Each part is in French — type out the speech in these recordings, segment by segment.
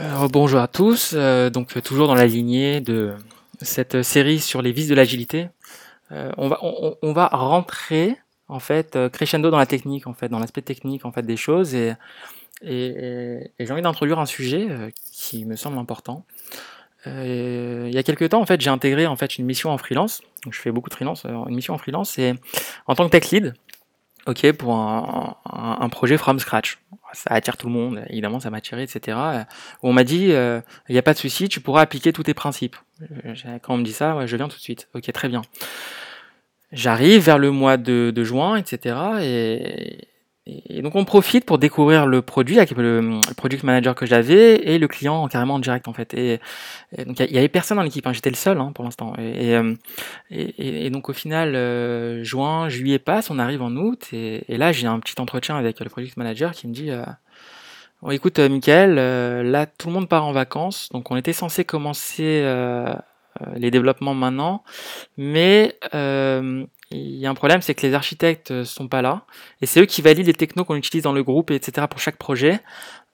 Euh, bonjour à tous, euh, donc toujours dans la lignée de cette série sur les vices de l'agilité. Euh, on, va, on, va rentrer en fait crescendo dans la technique, en fait, dans l'aspect technique en fait des choses, et, j'ai envie d'introduire un sujet qui me semble important. il y a quelques temps, en fait, j'ai intégré en fait une mission en freelance. Je fais beaucoup de freelance, une mission en freelance, et en tant que tech lead, ok, pour un, un, un projet from scratch ça attire tout le monde, évidemment, ça m'a attiré, etc. on m'a dit, il euh, n'y a pas de souci, tu pourras appliquer tous tes principes. Quand on me dit ça, ouais, je viens tout de suite. Ok, très bien. J'arrive vers le mois de, de juin, etc. Et, et donc on profite pour découvrir le produit avec le, product manager que j'avais et le client carrément en direct en fait. Et, donc il y, avait personne dans l'équipe, hein. j'étais le seul hein, pour l'instant. Et, euh, et, donc au final, euh, juin, juillet passe, on arrive en août et, là j'ai un petit entretien avec le product manager qui me dit euh, bon, écoute Michael, là tout le monde part en vacances, donc on était censé commencer les développements maintenant, mais il y a un problème, c'est que les architectes euh, sont pas là, et c'est eux qui valident les technos qu'on utilise dans le groupe, etc. pour chaque projet.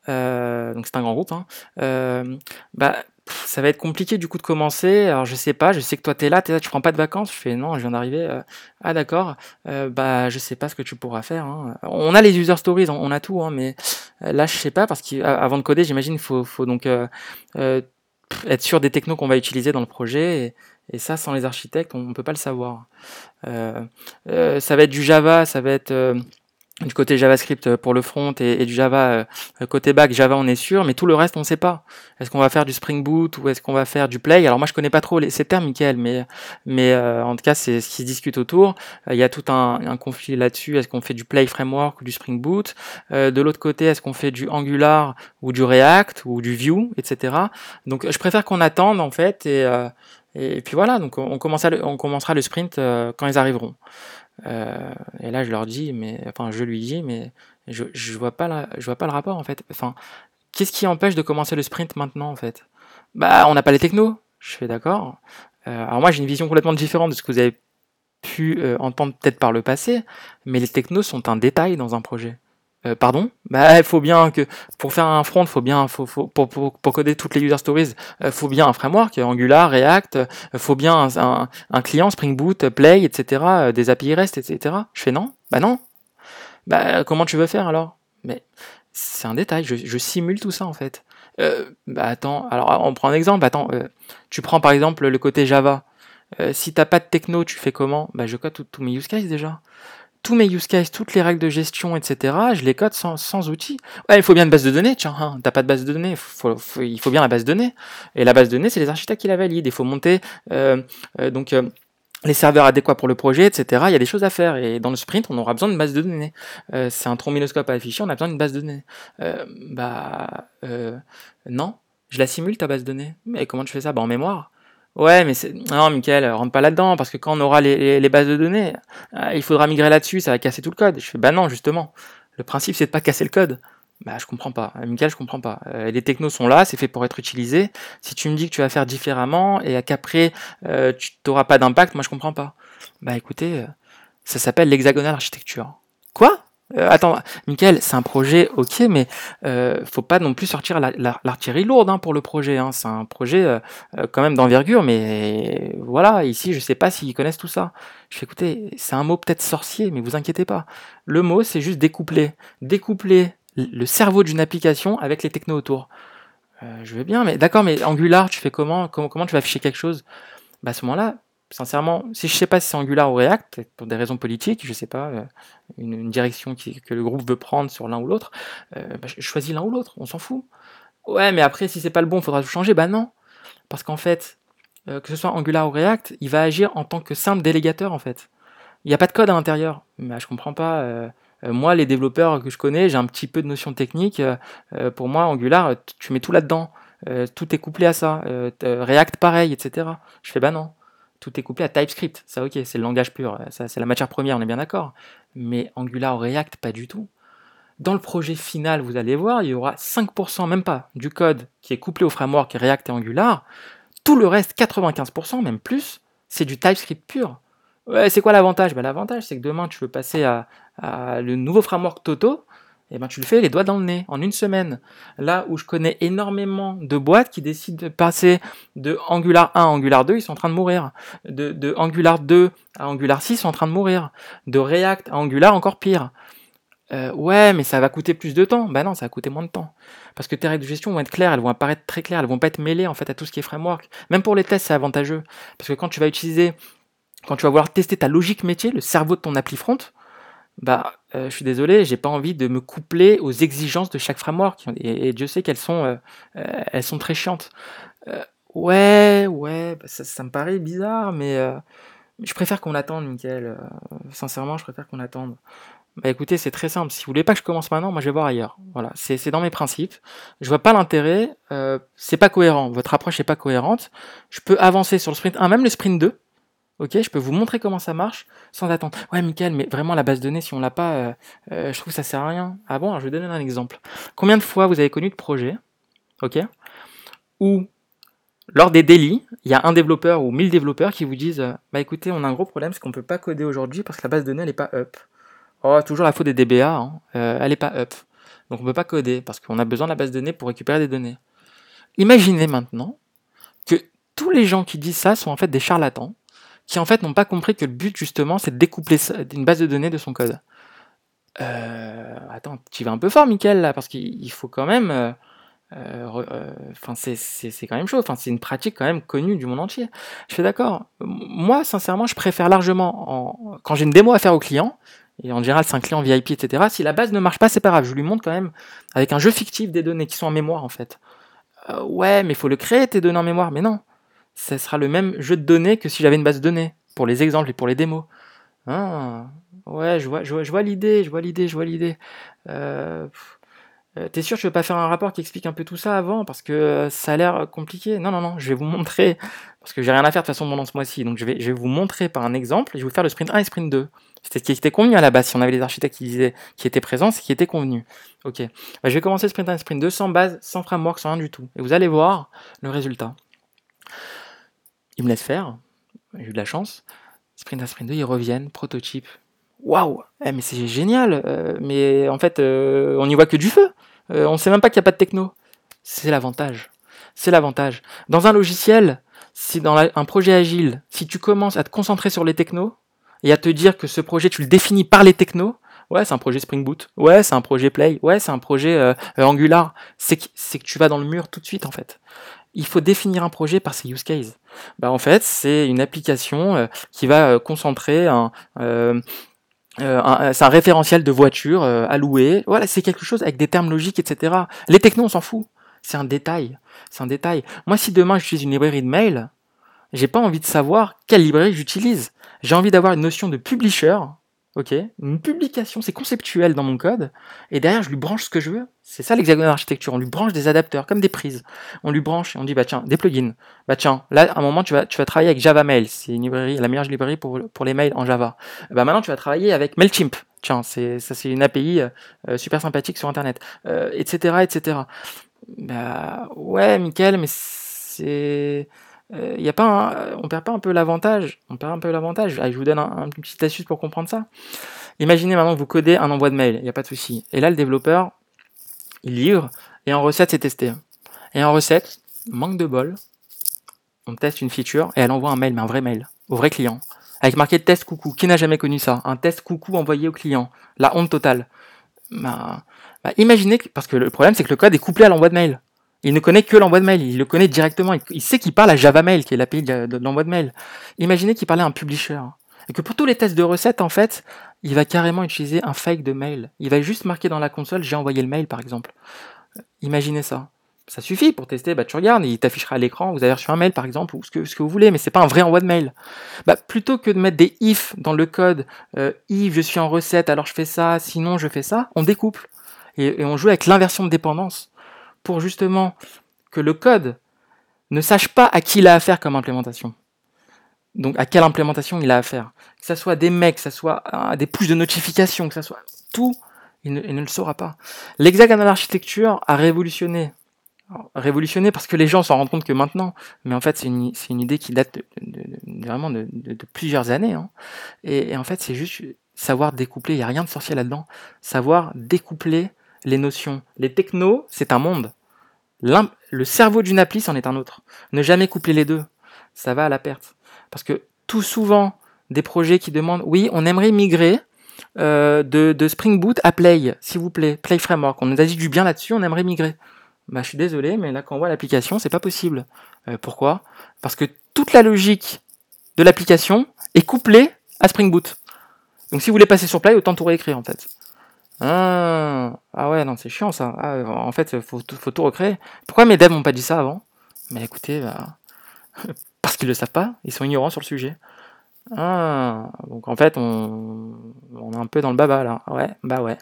Euh, donc c'est un grand groupe. Hein. Euh, bah, ça va être compliqué du coup de commencer. Alors je sais pas, je sais que toi t'es là, là, tu prends pas de vacances. Je fais non, je viens d'arriver. Ah d'accord. Bah je sais pas ce que tu pourras faire. Hein. On a les user stories, on, a tout, hein, mais là je sais pas parce qu'avant de coder, j'imagine faut faut donc être sûr des technos qu'on va utiliser dans le projet. Et, ça, sans les architectes, on ne peut pas le savoir. Euh, euh, ça va être du Java, ça va être euh, du côté JavaScript pour le front et, du Java côté back. Java, on est sûr, mais tout le reste, on ne sait pas. Est-ce qu'on va faire du Spring Boot ou est-ce qu'on va faire du Play? Alors moi, je connais pas trop les, ces termes, Michael, mais mais en tout cas, c'est ce qui se discute autour. Il y a tout un, un conflit là-dessus. Est-ce qu'on fait du Play Framework ou du Spring Boot? De l'autre côté, est-ce qu'on fait du Angular ou du React ou du Vue, etc. Donc, je préfère qu'on attende en fait et et, puis voilà, donc on, commencera le, sprint euh, quand ils arriveront. Euh, et là, je leur dis, mais enfin, je lui dis, mais je, je vois pas je vois pas le rapport en fait. Enfin, qu'est-ce qui empêche de commencer le sprint maintenant en fait? Bah, on n'a pas les technos. Je fais d'accord. Euh, alors moi, j'ai une vision complètement différente de ce que vous avez pu entendre peut-être par le passé, mais les technos sont un détail dans un projet. Euh, pardon? Bah, il faut bien que pour faire un front, faut bien, faut, faut pour, pour, coder toutes les user stories, euh, faut bien un framework, Angular, React, euh, faut bien un, client, Spring Boot, Play, etc., des API REST, etc. Je fais non? Bah non. Bah comment tu veux faire alors? Mais c'est un détail. Je, je, simule tout ça en fait. bah attends. Alors on prend un exemple. Attends. tu prends par exemple le côté Java. si t'as pas de techno, tu fais comment? Bah je code tous mes use cases déjà tous mes use cases, toutes les règles de gestion, etc., je les code sans, sans outils. Ouais, il faut bien une base de données, tiens, hein, t'as pas de base de données, il faut bien la base de données. Et la base de données, c'est les architectes qui la valident. Il faut monter euh, euh, donc euh, les serveurs adéquats pour le projet, etc. Il y a des choses à faire. Et dans le sprint, on aura besoin d'une base de données. C'est un trombinoscope à afficher, on a besoin d'une base de données. Bah non, je la simule ta base de données. Mais comment tu fais ça? Bah en mémoire. Ouais, mais c'est... non, Michael, rentre pas là-dedans, parce que quand on aura les, bases de données, euh, il faudra migrer là-dessus, ça va casser tout le code. Je fais, bah non, justement. Le principe, c'est de pas casser le code. Bah, je comprends pas. Michael, je comprends pas. Euh, les technos sont là, c'est fait pour être utilisé. Si tu me dis que tu vas faire différemment et qu'après, euh, tu n'auras pas d'impact, moi, je comprends pas. Bah, écoutez, ça s'appelle l'hexagonal architecture. Quoi? Euh, attends, Michael, c'est un projet, ok, mais euh, faut pas non plus sortir l'artillerie lourde hein, pour le projet. Hein. C'est un projet euh, euh, quand même d'envergure, mais voilà, ici, je sais pas s'ils connaissent tout ça. Je fais écoutez, c'est un mot peut-être sorcier, mais vous inquiétez pas. Le mot, c'est juste découpler. Découpler le cerveau d'une application avec les technos autour. je veux bien, mais d'accord, mais Angular, tu fais comment, comment Comment tu vas afficher quelque chose? Bah, À ce moment-là, sincèrement, si je sais pas si c'est Angular ou React, pour des raisons politiques, je sais pas, euh, une, direction que le groupe veut prendre sur l'un ou l'autre, euh, bah, je choisis l'un ou l'autre, on s'en fout. Ouais, mais après, si c'est pas le bon, il faudra tout changer. Bah non. Parce qu'en fait, euh, que ce soit Angular ou React, il va agir en tant que simple délégateur, en fait. Il n'y a pas de code à l'intérieur. Bah, je comprends pas. moi, les développeurs que je connais, j'ai un petit peu de notion technique. pour moi, Angular, tu mets tout là-dedans. tout est couplé à ça. React, pareil, etc. Je fais bah non tout est couplé à TypeScript. Ça, ok, c'est le langage pur, ça, c'est la matière première, on est bien d'accord. Mais Angular ou React, pas du tout. Dans le projet final, vous allez voir, il y aura 5%, même pas, du code qui est couplé au framework React et Angular. Tout le reste, 95%, même plus, c'est du TypeScript pur. Ouais, c'est quoi l'avantage? Ben, L'avantage, c'est que demain, tu veux passer à, le nouveau framework Toto, eh ben tu le fais les doigts dans le nez en une semaine. Là où je connais énormément de boîtes qui décident de passer de Angular 1 à Angular 2, ils sont en train de mourir. De, Angular 2 à Angular 6, ils sont en train de mourir. De React à Angular, encore pire. Euh, ouais, mais ça va coûter plus de temps. Ben non, ça va coûter moins de temps. Parce que tes règles de gestion vont être claires, elles vont apparaître très claires, elles vont pas être mêlées en fait à tout ce qui est framework. Même pour les tests, c'est avantageux. Parce que quand tu vas utiliser, quand tu vas vouloir tester ta logique métier, le cerveau de ton appli front, bah, euh, je suis désolé, j'ai pas envie de me coupler aux exigences de chaque framework. Et, Dieu sait qu'elles sont, euh, euh, elles sont très chiantes. ouais, ouais, bah, ça, me paraît bizarre, mais je préfère qu'on attende, Mickaël. sincèrement, je préfère qu'on attende. Bah écoutez, c'est très simple. Si vous voulez pas que je commence maintenant, moi je vais voir ailleurs. Voilà, c'est dans mes principes. Je vois pas l'intérêt. c'est pas cohérent. Votre approche est pas cohérente. Je peux avancer sur le sprint 1, même le sprint 2 Ok, je peux vous montrer comment ça marche sans attendre. Ouais, Michael, mais vraiment la base de données, si on l'a pas, euh, euh, je trouve que ça sert à rien. Ah bon, je vais donner un exemple. Combien de fois vous avez connu de projets, ok, où lors des délits, il y a un développeur ou mille développeurs qui vous disent, euh, bah écoutez, on a un gros problème, c'est qu'on peut pas coder aujourd'hui parce que la base de données elle est pas up. Oh, toujours la faute des DBA, hein, elle est pas up. Donc on peut pas coder parce qu'on a besoin de la base de données pour récupérer des données. Imaginez maintenant que tous les gens qui disent ça sont en fait des charlatans qui en fait n'ont pas compris que le but justement c'est de découpler une base de données de son code. Euh, attends, tu vas un peu fort, Michael, là, parce qu'il faut quand même. Euh, euh, enfin, c'est quand même chaud. Enfin, c'est une pratique quand même connue du monde entier. Je suis d'accord. Moi, sincèrement, je préfère largement quand j'ai une démo à faire au client. Et en général, c'est un client VIP, etc. Si la base ne marche pas, c'est pas grave. Je lui montre quand même avec un jeu fictif des données qui sont en mémoire, en fait. ouais, mais il faut le créer, tes données en mémoire. Mais non ce sera le même jeu de données que si j'avais une base de données, pour les exemples et pour les démos. Ah, ouais, je vois, l'idée, je vois l'idée, je vois l'idée. Euh, euh, t'es sûr que je vais pas faire un rapport qui explique un peu tout ça avant? Parce que ça a l'air compliqué Non, non, non, je vais vous montrer parce que j'ai rien à faire de toute façon pendant ce mois-ci. Donc je vais, je vais vous montrer par un exemple. Je vais vous faire le sprint 1 et sprint 2. C'était ce qui était convenu à la base. Si on avait les architectes qui disaient, qui étaient présents, c'est qui était convenu. Ok. Bah, je vais commencer le sprint 1 et sprint 2 sans base, sans framework, sans rien du tout. Et vous allez voir le résultat me laisse faire, j'ai eu de la chance. Sprint 1, Sprint 2, ils reviennent, prototype. Waouh eh, Mais c'est génial euh, Mais en fait, euh, on n'y voit que du feu. Euh, on ne sait même pas qu'il n'y a pas de techno. C'est l'avantage. C'est l'avantage. Dans un logiciel, si dans un projet agile, si tu commences à te concentrer sur les technos et à te dire que ce projet, tu le définis par les technos, ouais, c'est un projet Spring Boot, ouais, c'est un projet Play, ouais, c'est un projet Angular, c'est que, que tu vas dans le mur tout de suite en fait il faut définir un projet par ses use cases. Bah, en fait, c'est une application euh, qui va euh, concentrer un, euh, un, référentiel de voiture à louer. Voilà, c'est quelque chose avec des termes logiques, etc. Les technos, on s'en fout. C'est un détail. C'est un détail. Moi, si demain j'utilise une librairie de mail, j'ai pas envie de savoir quelle librairie j'utilise. J'ai envie d'avoir une notion de publisher, ok Une publication, c'est conceptuel dans mon code, et derrière, je lui branche ce que je veux. C'est ça l'hexagone d'architecture. On lui branche des adapteurs, comme des prises. On lui branche et on dit, bah tiens, des plugins. Bah tiens, là, à un moment, tu vas, tu vas travailler avec Java Mail. C'est une librairie, la meilleure librairie pour, pour les mails en Java. Bah maintenant, tu vas travailler avec MailChimp. Tiens, c'est, ça, c'est une API euh, super sympathique sur Internet. Euh, etc., etc. Bah, ouais, Michael, mais c'est, euh, y a pas on perd pas un peu l'avantage On perd un peu l'avantage. je vous donne un, un, une petite astuce pour comprendre ça. Imaginez maintenant que vous codez un envoi de mail, il n'y a pas de souci. Et là, le développeur, il livre, et en recette, c'est testé. Et en recette, manque de bol, on teste une feature, et elle envoie un mail, mais un vrai mail, au vrai client. Avec marqué test coucou. Qui n'a jamais connu ça? Un test coucou envoyé au client. La honte totale. Bah, bah, imaginez, parce que le problème, c'est que le code est couplé à l'envoi de mail. Il ne connaît que l'envoi de mail, il le connaît directement, il, sait qu'il parle à Java Mail, qui est l'API de, l'envoi de mail. Imaginez qu'il parlait à un publisher. Et que pour tous les tests de recettes, en fait, il va carrément utiliser un fake de mail. Il va juste marquer dans la console, j'ai envoyé le mail, par exemple. Imaginez ça. Ça suffit pour tester, bah, tu regardes, il t'affichera à l'écran, vous avez reçu un mail, par exemple, ou ce que, vous voulez, mais c'est pas un vrai envoi de mail. Bah, plutôt que de mettre des if dans le code, euh, if, je suis en recette, alors je fais ça, sinon je fais ça, on découple. et on joue avec l'inversion de dépendance pour justement que le code ne sache pas à qui il a affaire comme implémentation. Donc à quelle implémentation il a affaire. Que ce soit des mecs, que ce soit des push de notification, que ce soit tout, il ne, le saura pas. L'hexagonal architecture a révolutionné. révolutionné parce que les gens s'en rendent compte que maintenant, mais en fait c'est une, une, idée qui date de, vraiment de, plusieurs années. Hein. Et, et, en fait c'est juste savoir découpler, il n'y a rien de sorcier là-dedans, savoir découpler les notions. Les technos, c'est un monde. Le cerveau d'une appli, c'en est un autre. Ne jamais coupler les deux. Ça va à la perte. Parce que tout souvent, des projets qui demandent, oui, on aimerait migrer euh, de, Spring Boot à Play, s'il vous plaît, Play Framework. On nous a dit du bien là-dessus, on aimerait migrer. Bah, je suis désolé, mais là, quand on voit l'application, c'est pas possible. Euh, pourquoi? Parce que toute la logique de l'application est couplée à Spring Boot. Donc, si vous voulez passer sur Play, autant tout réécrire, en fait. Ah, ah ouais, non, c'est chiant ça. Ah, en fait, faut, faut, tout recréer. Pourquoi mes devs m'ont pas dit ça avant? Mais écoutez, bah, parce qu'ils le savent pas, ils sont ignorants sur le sujet. Ah, donc en fait, on, on est un peu dans le baba là. Ouais, bah ouais.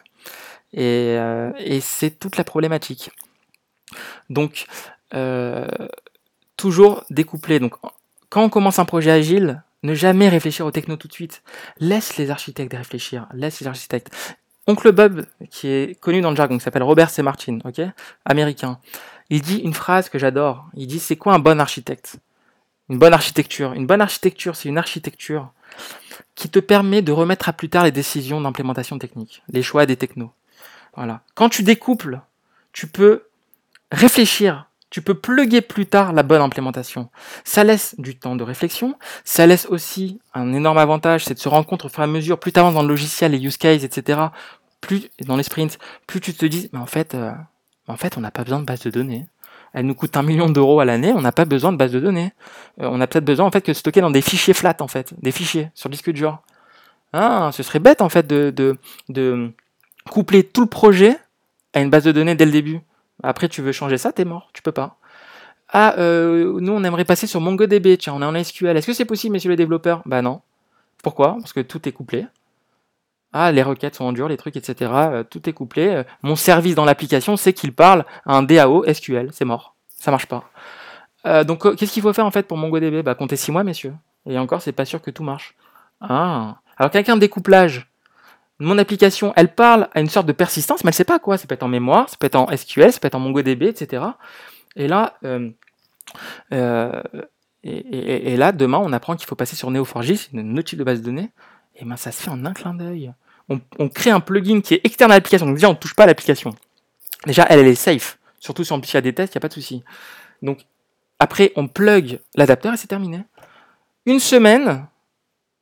Et, euh, et c'est toute la problématique. Donc, euh, toujours découpler. Donc, quand on commence un projet agile, ne jamais réfléchir aux techno tout de suite. Laisse les architectes réfléchir. Laisse les architectes. Oncle Bob, qui est connu dans le jargon, qui s'appelle Robert C. Martin, américain. Il dit une phrase que j'adore. Il dit c'est quoi un bon architecte? Une bonne architecture. Une bonne architecture, c'est une architecture qui te permet de remettre à plus tard les décisions d'implémentation technique, les choix des technos. Voilà. Quand tu découples, tu peux réfléchir, tu peux plugger plus tard la bonne implémentation. Ça laisse du temps de réflexion, ça laisse aussi un énorme avantage, c'est de se rendre compte au fur et à mesure, plus tard dans le logiciel, les use cases, etc., plus dans les sprints, plus tu te dis, mais en fait, euh, on n'a pas besoin de base de données. Elle nous coûte un million d'euros à l'année, on n'a pas besoin de base de données. Euh, on a peut-être besoin en fait stocker dans des fichiers flats en fait, des fichiers sur disque dur. Ah, ce serait bête en fait de coupler tout le projet à une base de données dès le début. Après, tu veux changer ça, t'es mort, tu peux pas. Ah, euh, nous, on aimerait passer sur MongoDB. Tiens, on est en SQL. Est-ce que c'est possible, messieurs les développeurs? Bah non. Pourquoi? Parce que tout est couplé. Ah, les requêtes sont en dur, les trucs, etc. Euh, tout est couplé. Euh, mon service dans l'application, c'est qu'il parle à un DAO SQL. C'est mort. Ça marche pas. donc, qu'est-ce qu'il faut faire en fait pour MongoDB? Bah, comptez 6 mois, messieurs. Et encore, c'est pas sûr que tout marche. Ah. Alors, quelqu'un de découplage, mon application, elle parle à une sorte de persistance, mais elle sait pas quoi. Ça peut être en mémoire, ça peut être en SQL, ça peut être en MongoDB, etc. Et là, euh, euh, et, là, demain, on apprend qu'il faut passer sur Neo4j, une autre type de base de données. Et ben, ça se fait en un clin d'œil. On, crée un plugin qui est externe à l'application. Donc déjà, on ne touche pas à l'application. Déjà, elle, elle est safe. Surtout si on y a des tests, il n'y a pas de souci. Donc après, on plug l'adapteur et c'est terminé. Une semaine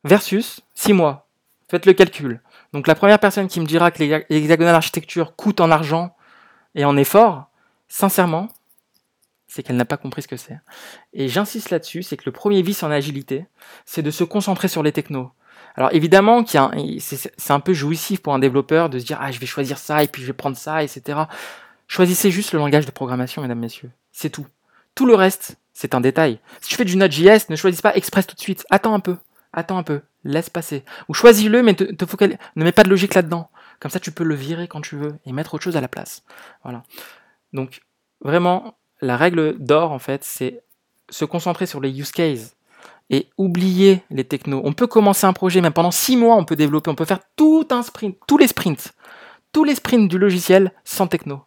versus six mois. Faites le calcul. Donc la première personne qui me dira que les hexagonales architecture coûtent en argent et en effort, sincèrement, c'est qu'elle n'a pas compris ce que c'est. Et j'insiste là-dessus, c'est que le premier vice en agilité, c'est de se concentrer sur les technos. Alors évidemment, c'est un peu jouissif pour un développeur de se dire ah je vais choisir ça et puis je vais prendre ça, etc. Choisissez juste le langage de programmation, mesdames, messieurs. C'est tout. Tout le reste, c'est un détail. Si tu fais du Node.js, ne choisis pas Express tout de suite. Attends un peu. Attends un peu laisse passer. Ou choisis-le, mais te, ne mets pas de logique là-dedans. Comme ça, tu peux le virer quand tu veux et mettre autre chose à la place. Voilà. Donc, vraiment, la règle d'or, en fait, c'est se concentrer sur les use cases et oublier les technos. On peut commencer un projet, même pendant six mois, on peut développer, on peut faire tout un sprint, tous les sprints, tous les sprints du logiciel sans techno.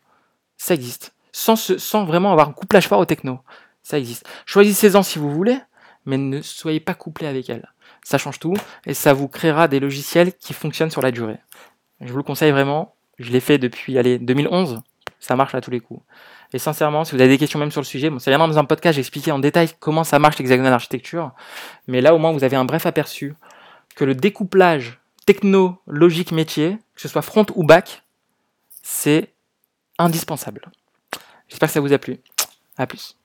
Ça existe. Sans, vraiment avoir un couplage fort aux techno. Ça existe. Choisissez-en si vous voulez, mais ne soyez pas couplé avec elles ça change tout, et ça vous créera des logiciels qui fonctionnent sur la durée. Je vous le conseille vraiment, je l'ai fait depuis allez, 2011, ça marche à tous les coups. Et sincèrement, si vous avez des questions même sur le sujet, bon, c'est vraiment dans un podcast, j'ai expliqué en détail comment ça marche l'hexagonal architecture, mais là au moins vous avez un bref aperçu que le découplage techno, logique, métier, que ce soit front ou back, c'est indispensable. J'espère que ça vous a plu. À plus.